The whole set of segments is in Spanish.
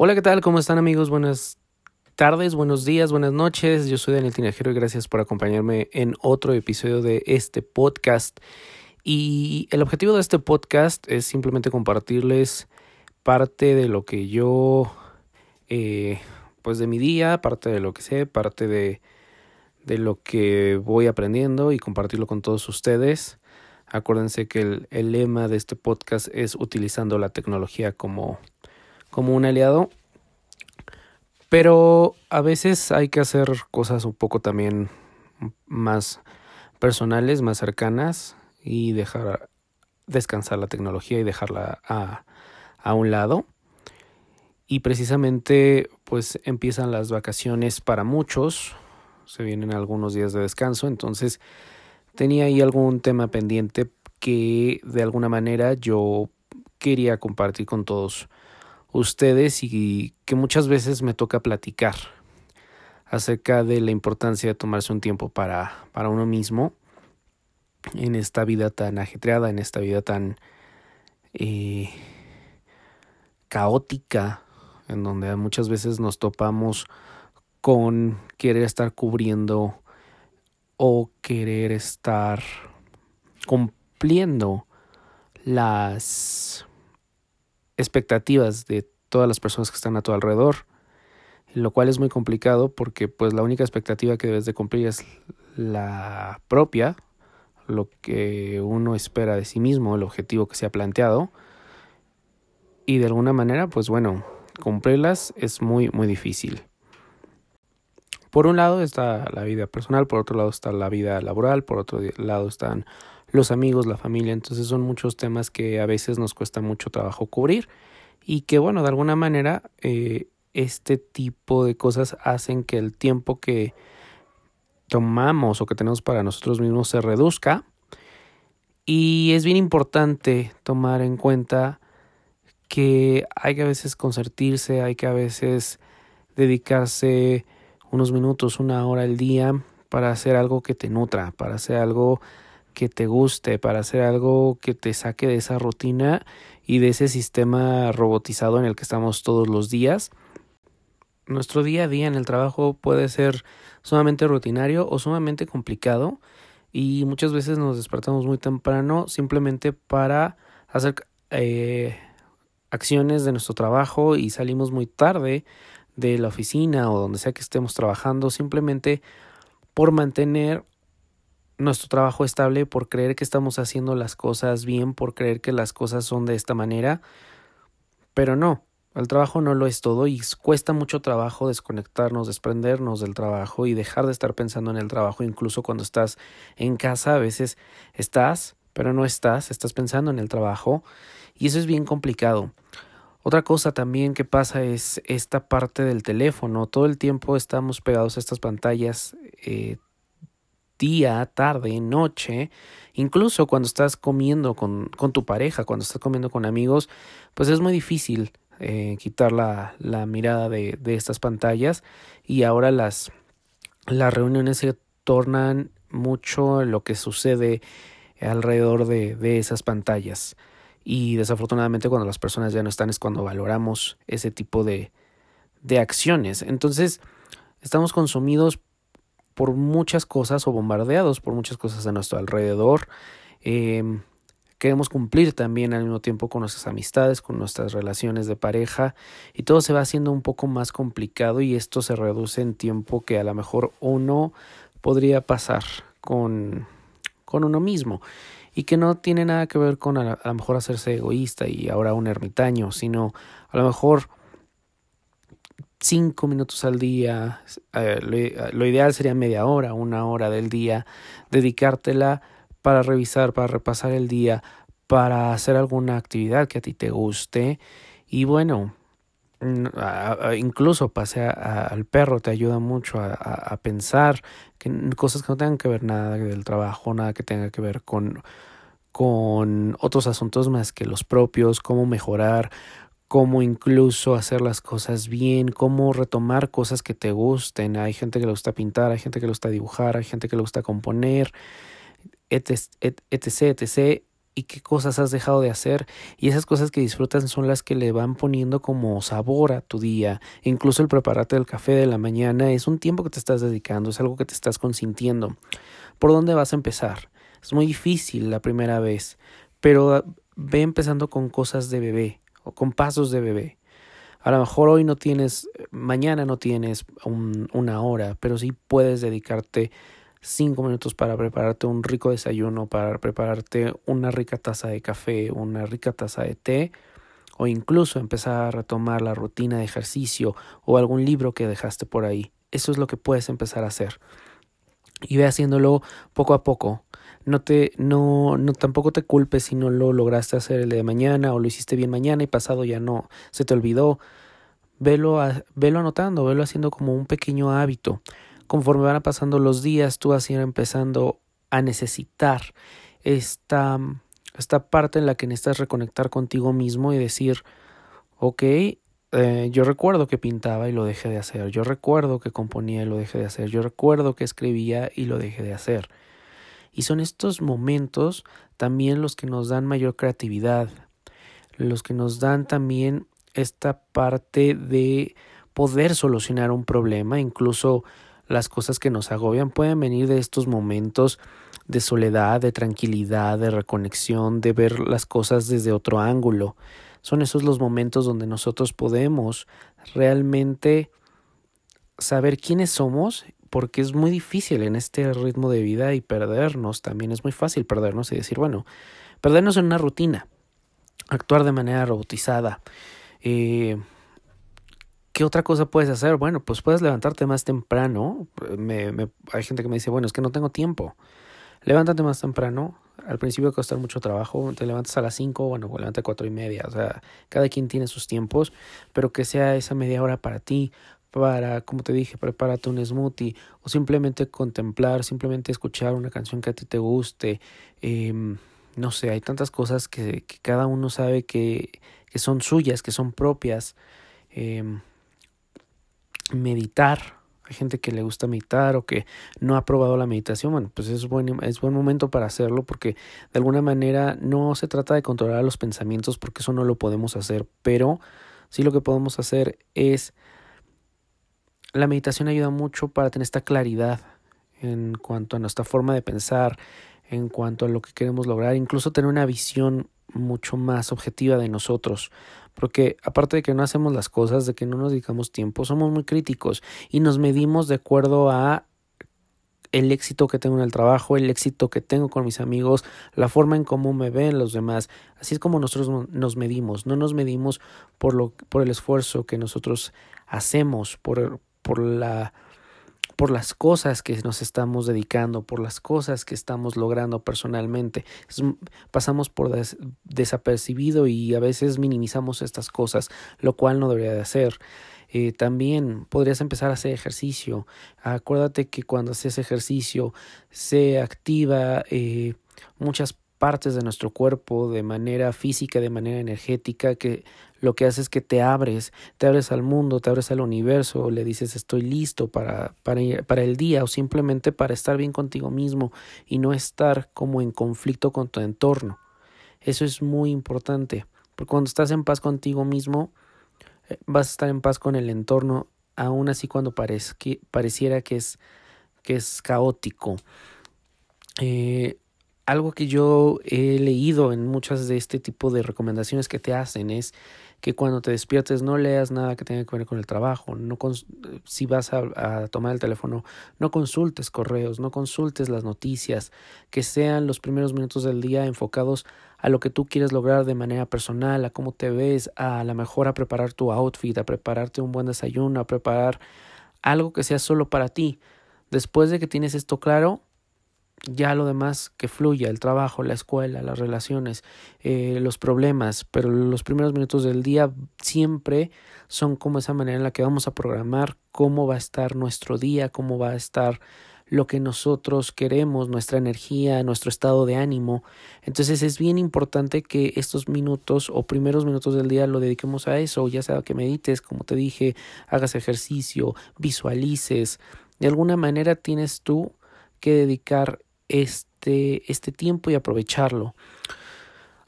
Hola, ¿qué tal? ¿Cómo están amigos? Buenas tardes, buenos días, buenas noches. Yo soy Daniel Tinajero y gracias por acompañarme en otro episodio de este podcast. Y el objetivo de este podcast es simplemente compartirles parte de lo que yo, eh, pues de mi día, parte de lo que sé, parte de, de lo que voy aprendiendo y compartirlo con todos ustedes. Acuérdense que el, el lema de este podcast es utilizando la tecnología como como un aliado. Pero a veces hay que hacer cosas un poco también más personales, más cercanas y dejar descansar la tecnología y dejarla a, a un lado. Y precisamente pues empiezan las vacaciones para muchos, se vienen algunos días de descanso, entonces tenía ahí algún tema pendiente que de alguna manera yo quería compartir con todos ustedes y que muchas veces me toca platicar acerca de la importancia de tomarse un tiempo para, para uno mismo en esta vida tan ajetreada, en esta vida tan eh, caótica, en donde muchas veces nos topamos con querer estar cubriendo o querer estar cumpliendo las expectativas de todas las personas que están a tu alrededor, lo cual es muy complicado porque pues la única expectativa que debes de cumplir es la propia, lo que uno espera de sí mismo, el objetivo que se ha planteado y de alguna manera pues bueno, cumplirlas es muy muy difícil. Por un lado está la vida personal, por otro lado está la vida laboral, por otro lado están los amigos, la familia, entonces son muchos temas que a veces nos cuesta mucho trabajo cubrir y que bueno, de alguna manera eh, este tipo de cosas hacen que el tiempo que tomamos o que tenemos para nosotros mismos se reduzca. Y es bien importante tomar en cuenta que hay que a veces concertirse, hay que a veces dedicarse unos minutos, una hora al día para hacer algo que te nutra, para hacer algo que te guste, para hacer algo que te saque de esa rutina y de ese sistema robotizado en el que estamos todos los días. Nuestro día a día en el trabajo puede ser sumamente rutinario o sumamente complicado y muchas veces nos despertamos muy temprano simplemente para hacer eh, acciones de nuestro trabajo y salimos muy tarde de la oficina o donde sea que estemos trabajando simplemente por mantener nuestro trabajo estable, por creer que estamos haciendo las cosas bien, por creer que las cosas son de esta manera, pero no, el trabajo no lo es todo y cuesta mucho trabajo desconectarnos, desprendernos del trabajo y dejar de estar pensando en el trabajo, incluso cuando estás en casa, a veces estás, pero no estás, estás pensando en el trabajo y eso es bien complicado. Otra cosa también que pasa es esta parte del teléfono. Todo el tiempo estamos pegados a estas pantallas eh, día, tarde, noche, incluso cuando estás comiendo con, con, tu pareja, cuando estás comiendo con amigos, pues es muy difícil eh, quitar la, la mirada de, de, estas pantallas y ahora las, las reuniones se tornan mucho lo que sucede alrededor de, de esas pantallas y desafortunadamente cuando las personas ya no están es cuando valoramos ese tipo de, de acciones. Entonces estamos consumidos por muchas cosas o bombardeados por muchas cosas a nuestro alrededor. Eh, queremos cumplir también al mismo tiempo con nuestras amistades, con nuestras relaciones de pareja y todo se va haciendo un poco más complicado y esto se reduce en tiempo que a lo mejor uno podría pasar con, con uno mismo y que no tiene nada que ver con a, a lo mejor hacerse egoísta y ahora un ermitaño, sino a lo mejor cinco minutos al día, eh, lo, lo, ideal sería media hora, una hora del día, dedicártela para revisar, para repasar el día, para hacer alguna actividad que a ti te guste. Y bueno, incluso pasear al perro te ayuda mucho a, a, pensar que cosas que no tengan que ver nada del trabajo, nada que tenga que ver con, con otros asuntos más que los propios, cómo mejorar, cómo incluso hacer las cosas bien, cómo retomar cosas que te gusten. Hay gente que le gusta pintar, hay gente que le gusta dibujar, hay gente que le gusta componer, etc, etc, y qué cosas has dejado de hacer y esas cosas que disfrutas son las que le van poniendo como sabor a tu día. Incluso el prepararte el café de la mañana es un tiempo que te estás dedicando, es algo que te estás consintiendo. ¿Por dónde vas a empezar? Es muy difícil la primera vez, pero ve empezando con cosas de bebé con pasos de bebé. A lo mejor hoy no tienes, mañana no tienes una hora, pero sí puedes dedicarte cinco minutos para prepararte un rico desayuno, para prepararte una rica taza de café, una rica taza de té, o incluso empezar a retomar la rutina de ejercicio o algún libro que dejaste por ahí. Eso es lo que puedes empezar a hacer. Y ve haciéndolo poco a poco. No te, no, no tampoco te culpes si no lo lograste hacer el de mañana o lo hiciste bien mañana y pasado ya no, se te olvidó. Velo, velo anotando, velo haciendo como un pequeño hábito conforme van pasando los días, tú vas a ir empezando a necesitar esta, esta parte en la que necesitas reconectar contigo mismo y decir, ok, eh, yo recuerdo que pintaba y lo dejé de hacer, yo recuerdo que componía y lo dejé de hacer, yo recuerdo que escribía y lo dejé de hacer. Y son estos momentos también los que nos dan mayor creatividad, los que nos dan también esta parte de poder solucionar un problema, incluso las cosas que nos agobian pueden venir de estos momentos de soledad, de tranquilidad, de reconexión, de ver las cosas desde otro ángulo. Son esos los momentos donde nosotros podemos realmente saber quiénes somos, porque es muy difícil en este ritmo de vida y perdernos. También es muy fácil perdernos y decir, bueno, perdernos en una rutina, actuar de manera robotizada. Eh, ¿Qué otra cosa puedes hacer? Bueno, pues puedes levantarte más temprano. Me, me, hay gente que me dice, bueno, es que no tengo tiempo. Levántate más temprano. Al principio costar mucho trabajo. Te levantas a las 5, bueno, levántate a cuatro y media. O sea, cada quien tiene sus tiempos, pero que sea esa media hora para ti, para, como te dije, prepárate un smoothie o simplemente contemplar, simplemente escuchar una canción que a ti te guste. Eh, no sé, hay tantas cosas que, cada uno sabe que, que, son suyas, que son propias. Eh, meditar. Hay gente que le gusta meditar o que no ha probado la meditación. Bueno, pues es buen, es buen momento para hacerlo porque de alguna manera no se trata de controlar los pensamientos porque eso no lo podemos hacer, pero sí lo que podemos hacer es... La meditación ayuda mucho para tener esta claridad en cuanto a nuestra forma de pensar, en cuanto a lo que queremos lograr, incluso tener una visión mucho más objetiva de nosotros, porque aparte de que no hacemos las cosas, de que no nos dedicamos tiempo, somos muy críticos y nos medimos de acuerdo a el éxito que tengo en el trabajo, el éxito que tengo con mis amigos, la forma en cómo me ven los demás. Así es como nosotros nos medimos, no nos medimos por lo por el esfuerzo que nosotros hacemos, por por la por las cosas que nos estamos dedicando, por las cosas que estamos logrando personalmente. pasamos por desapercibido y a veces minimizamos estas cosas, lo cual no debería de hacer. Eh, también podrías empezar a hacer ejercicio. Acuérdate que cuando haces ejercicio se activa eh, muchas partes de nuestro cuerpo de manera física, de manera energética, que lo que hace es que te abres, te abres al mundo, te abres al universo, le dices estoy listo para, para, el día o simplemente para estar bien contigo mismo y no estar como en conflicto con tu entorno. Eso es muy importante, porque cuando estás en paz contigo mismo, eh, vas a estar en paz con el entorno, aun así cuando pareciera que es, que es caótico. Eh, algo que yo he leído en muchas de este tipo de recomendaciones que te hacen es que cuando te despiertes no leas nada que tenga que ver con el trabajo, no si vas a, a, tomar el teléfono, no consultes correos, no consultes las noticias, que sean los primeros minutos del día enfocados a lo que tú quieres lograr de manera personal, a cómo te ves, a la mejor a preparar tu outfit, a prepararte un buen desayuno, a preparar algo que sea solo para ti. Después de que tienes esto claro, ya lo demás que fluya, el trabajo, la escuela, las relaciones, eh, los problemas, pero los primeros minutos del día siempre son como esa manera en la que vamos a programar cómo va a estar nuestro día, cómo va a estar lo que nosotros queremos, nuestra energía, nuestro estado de ánimo. Entonces es bien importante que estos minutos o primeros minutos del día lo dediquemos a eso, ya sea que medites, como te dije, hagas ejercicio, visualices. De alguna manera tienes tú que dedicar este, este tiempo y aprovecharlo.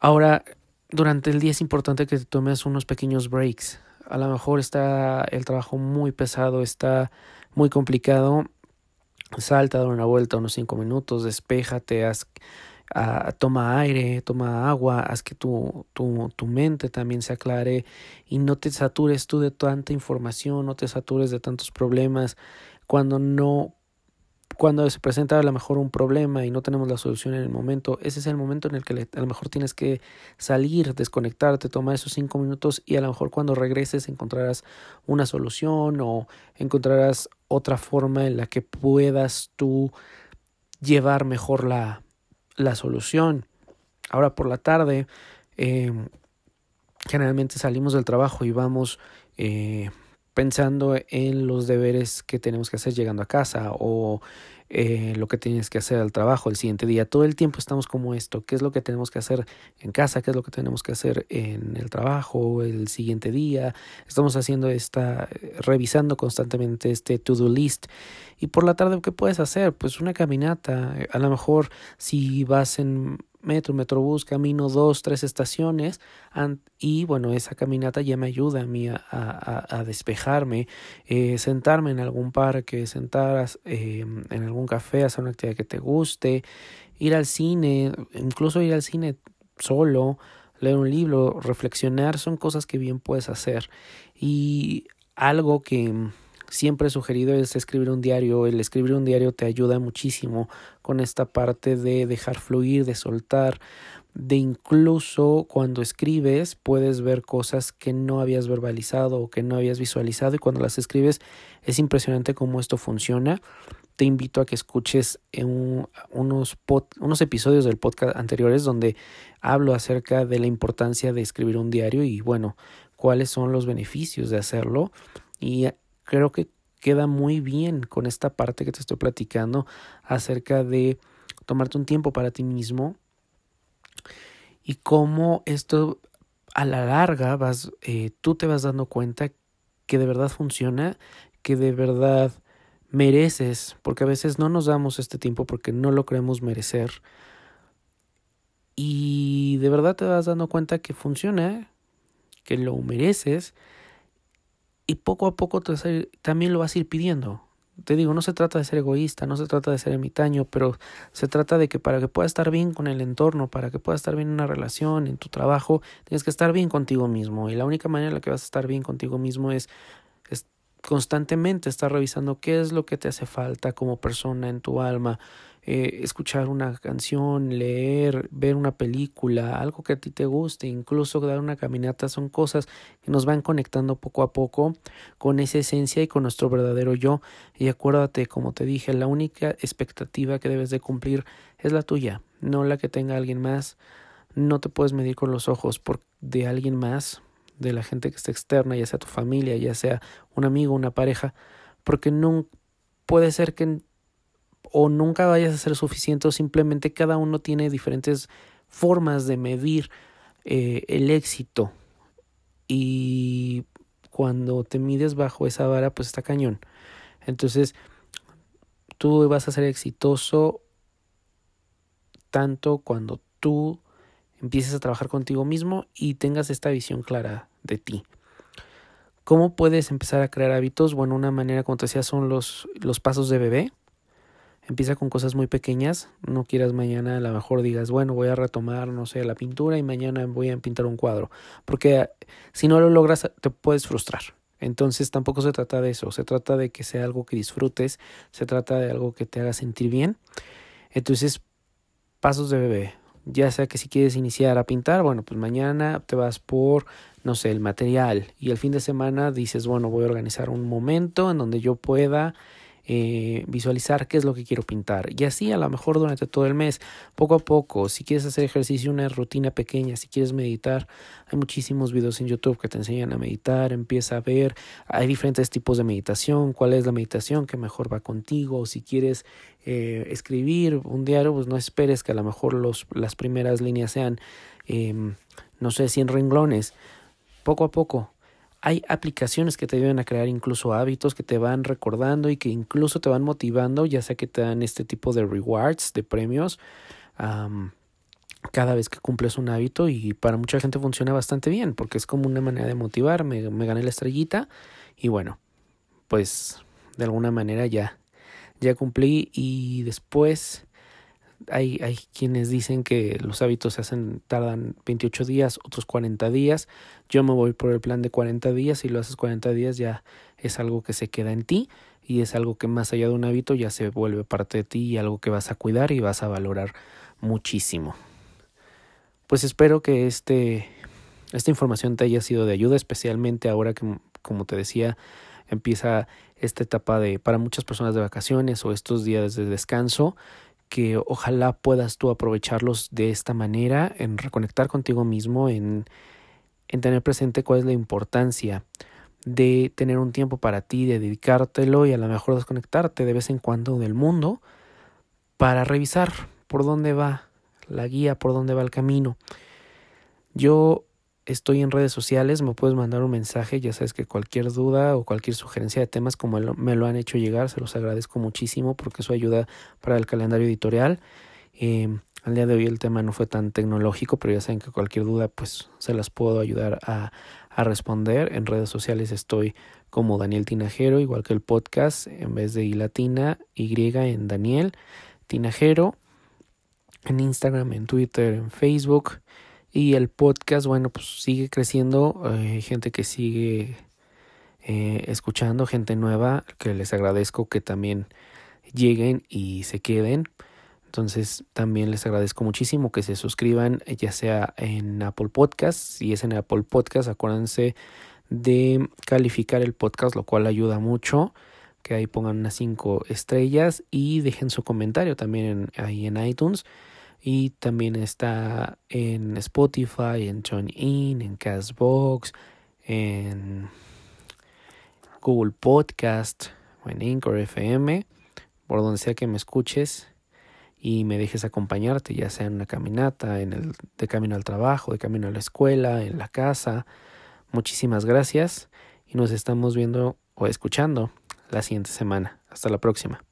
Ahora, durante el día es importante que te tomes unos pequeños breaks. A lo mejor está el trabajo muy pesado, está muy complicado. Salta, da una vuelta unos cinco minutos, despéjate, haz, uh, toma aire, toma agua, haz que tu, tu, tu mente también se aclare y no te satures tú de tanta información, no te satures de tantos problemas. Cuando no cuando se presenta a lo mejor un problema y no tenemos la solución en el momento, ese es el momento en el que a lo mejor tienes que salir, desconectarte, tomar esos cinco minutos y a lo mejor cuando regreses encontrarás una solución o encontrarás otra forma en la que puedas tú llevar mejor la, la solución. Ahora por la tarde, eh, generalmente salimos del trabajo y vamos eh, pensando en los deberes que tenemos que hacer llegando a casa o eh, lo que tienes que hacer al trabajo el siguiente día. Todo el tiempo estamos como esto, qué es lo que tenemos que hacer en casa, qué es lo que tenemos que hacer en el trabajo el siguiente día. Estamos haciendo esta, revisando constantemente este to-do list. Y por la tarde, ¿qué puedes hacer? Pues una caminata. A lo mejor si vas en metro, metrobús, camino dos, tres estaciones y bueno, esa caminata ya me ayuda a mí a, despejarme, eh, sentarme en algún parque, sentar eh, en algún café, hacer una actividad que te guste, ir al cine, incluso ir al cine solo, leer un libro, reflexionar, son cosas que bien puedes hacer. Y algo que siempre sugerido es escribir un diario. El escribir un diario te ayuda muchísimo con esta parte de dejar fluir, de soltar, de incluso cuando escribes puedes ver cosas que no habías verbalizado o que no habías visualizado y cuando las escribes es impresionante cómo esto funciona. Te invito a que escuches unos, unos episodios del podcast anteriores donde hablo acerca de la importancia de escribir un diario y bueno, cuáles son los beneficios de hacerlo. Y creo que queda muy bien con esta parte que te estoy platicando acerca de tomarte un tiempo para ti mismo y cómo esto a la larga vas, eh, tú te vas dando cuenta que de verdad funciona, que de verdad mereces, porque a veces no nos damos este tiempo porque no lo creemos merecer. Y de verdad te vas dando cuenta que funciona, que lo mereces y poco a poco también lo vas a ir pidiendo. Te digo, no se trata de ser egoísta, no se trata de ser ermitaño, pero se trata de que para que puedas estar bien con el entorno, para que puedas estar bien en una relación, en tu trabajo, tienes que estar bien contigo mismo. Y la única manera en la que vas a estar bien contigo mismo es, es constantemente estar revisando qué es lo que te hace falta como persona en tu alma, eh, escuchar una canción, leer, ver una película, algo que a ti te guste, incluso dar una caminata, son cosas que nos van conectando poco a poco con esa esencia y con nuestro verdadero yo. Y acuérdate, como te dije, la única expectativa que debes de cumplir es la tuya, no la que tenga alguien más. No te puedes medir con los ojos por, de alguien más, de la gente que está externa, ya sea tu familia, ya sea un amigo, una pareja, porque no puede ser que o nunca vayas a ser suficiente o simplemente cada uno tiene diferentes formas de medir eh, el éxito y cuando te mides bajo esa vara pues está cañón entonces tú vas a ser exitoso tanto cuando tú empieces a trabajar contigo mismo y tengas esta visión clara de ti. ¿Cómo puedes empezar a crear hábitos? Bueno, una manera, como te decía, son los, los pasos de bebé. Empieza con cosas muy pequeñas, no quieras mañana a lo mejor digas, bueno, voy a retomar, no sé, la pintura y mañana voy a pintar un cuadro, porque eh, si no lo logras te puedes frustrar. Entonces tampoco se trata de eso, se trata de que sea algo que disfrutes, se trata de algo que te haga sentir bien. Entonces, pasos de bebé, ya sea que si quieres iniciar a pintar, bueno, pues mañana te vas por, no sé, el material y el fin de semana dices, bueno, voy a organizar un momento en donde yo pueda eh, visualizar qué es lo que quiero pintar. Y así a lo mejor durante todo el mes, poco a poco, si quieres hacer ejercicio, una rutina pequeña, si quieres meditar, hay muchísimos videos en YouTube que te enseñan a meditar, empieza a ver, hay diferentes tipos de meditación, cuál es la meditación que mejor va contigo, si quieres eh, escribir un diario, pues no esperes que a lo mejor los, las primeras líneas sean, em, no sé, 100 renglones. Poco a poco, hay aplicaciones que te ayudan a crear incluso hábitos que te van recordando y que incluso te van motivando, ya sea que te dan este tipo de rewards, de premios. cada vez que cumples un hábito y para mucha gente funciona bastante bien porque es como una manera de motivar, me, me gané la estrellita y bueno, pues de alguna manera ya, ya cumplí y después hay, hay quienes dicen que los hábitos se hacen, tardan 28 días, otros 40 días. Yo me voy por el plan de 40 días y lo haces 40 días ya es algo que se queda en ti y es algo que más allá de un hábito ya se vuelve parte de ti y algo que vas a cuidar y vas a valorar muchísimo. Pues espero que este, esta información te haya sido de ayuda, especialmente ahora que, como te decía, empieza esta etapa de para muchas personas de vacaciones o estos días de descanso que ojalá puedas tú aprovecharlos de esta manera, en reconectar contigo mismo, en, en tener presente cuál es la importancia de tener un tiempo para ti, de dedicártelo y a lo mejor desconectarte de vez en cuando del mundo para revisar por dónde va la guía, por dónde va el camino. Yo estoy en redes sociales, me puedes mandar un mensaje, ya sabes que cualquier duda o cualquier sugerencia de temas como me lo han hecho llegar, se los agradezco muchísimo porque eso ayuda para el calendario editorial. Eh, al día de hoy el tema no fue tan tecnológico, pero ya saben que cualquier duda pues se las puedo ayudar a, a responder. En redes sociales estoy como Daniel Tinajero, igual que el podcast, en vez de I latina, Y en Daniel Tinajero, en Instagram, en Twitter, en Facebook. Y el podcast, bueno, pues sigue creciendo, hay gente que sigue eh, escuchando, gente nueva, que les agradezco que también lleguen y se queden. Entonces también les agradezco muchísimo que se suscriban, ya sea en Apple Podcast, si es en Apple Podcast, acuérdense de calificar el podcast, lo cual ayuda mucho, que ahí pongan unas 5 estrellas y dejen su comentario también ahí en iTunes. Y también está en Spotify, en TuneIn, en Castbox, en Google Podcast en Anchor FM, por donde sea que me escuches y me dejes acompañarte, ya sea en una caminata, en el de camino al trabajo, de camino a la escuela, en la casa. Muchísimas gracias y nos estamos viendo o escuchando la siguiente semana. Hasta la próxima.